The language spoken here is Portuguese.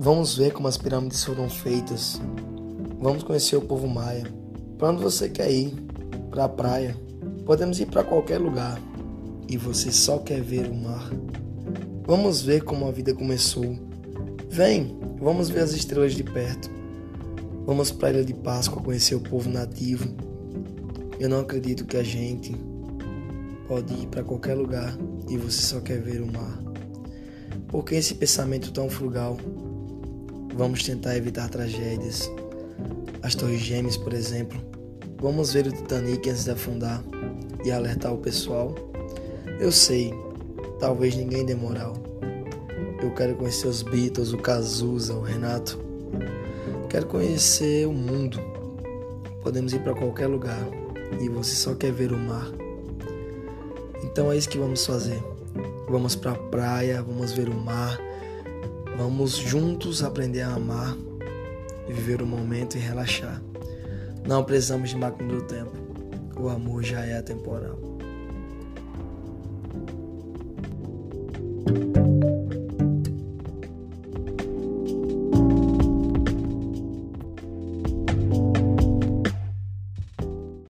Vamos ver como as pirâmides foram feitas. Vamos conhecer o povo maia. Para onde você quer ir? Para a praia. Podemos ir para qualquer lugar. E você só quer ver o mar. Vamos ver como a vida começou. Vem, vamos ver as estrelas de perto. Vamos para a Ilha de Páscoa conhecer o povo nativo. Eu não acredito que a gente pode ir para qualquer lugar e você só quer ver o mar. Por que esse pensamento tão frugal? Vamos tentar evitar tragédias. As Torres Gêmeas, por exemplo. Vamos ver o Titanic antes de afundar e alertar o pessoal. Eu sei, talvez ninguém dê moral. Eu quero conhecer os Beatles, o Cazuza, o Renato. Quero conhecer o mundo. Podemos ir para qualquer lugar e você só quer ver o mar. Então é isso que vamos fazer. Vamos para a praia, vamos ver o mar, Vamos juntos aprender a amar, viver o momento e relaxar. Não precisamos de máquina do tempo. O amor já é atemporal.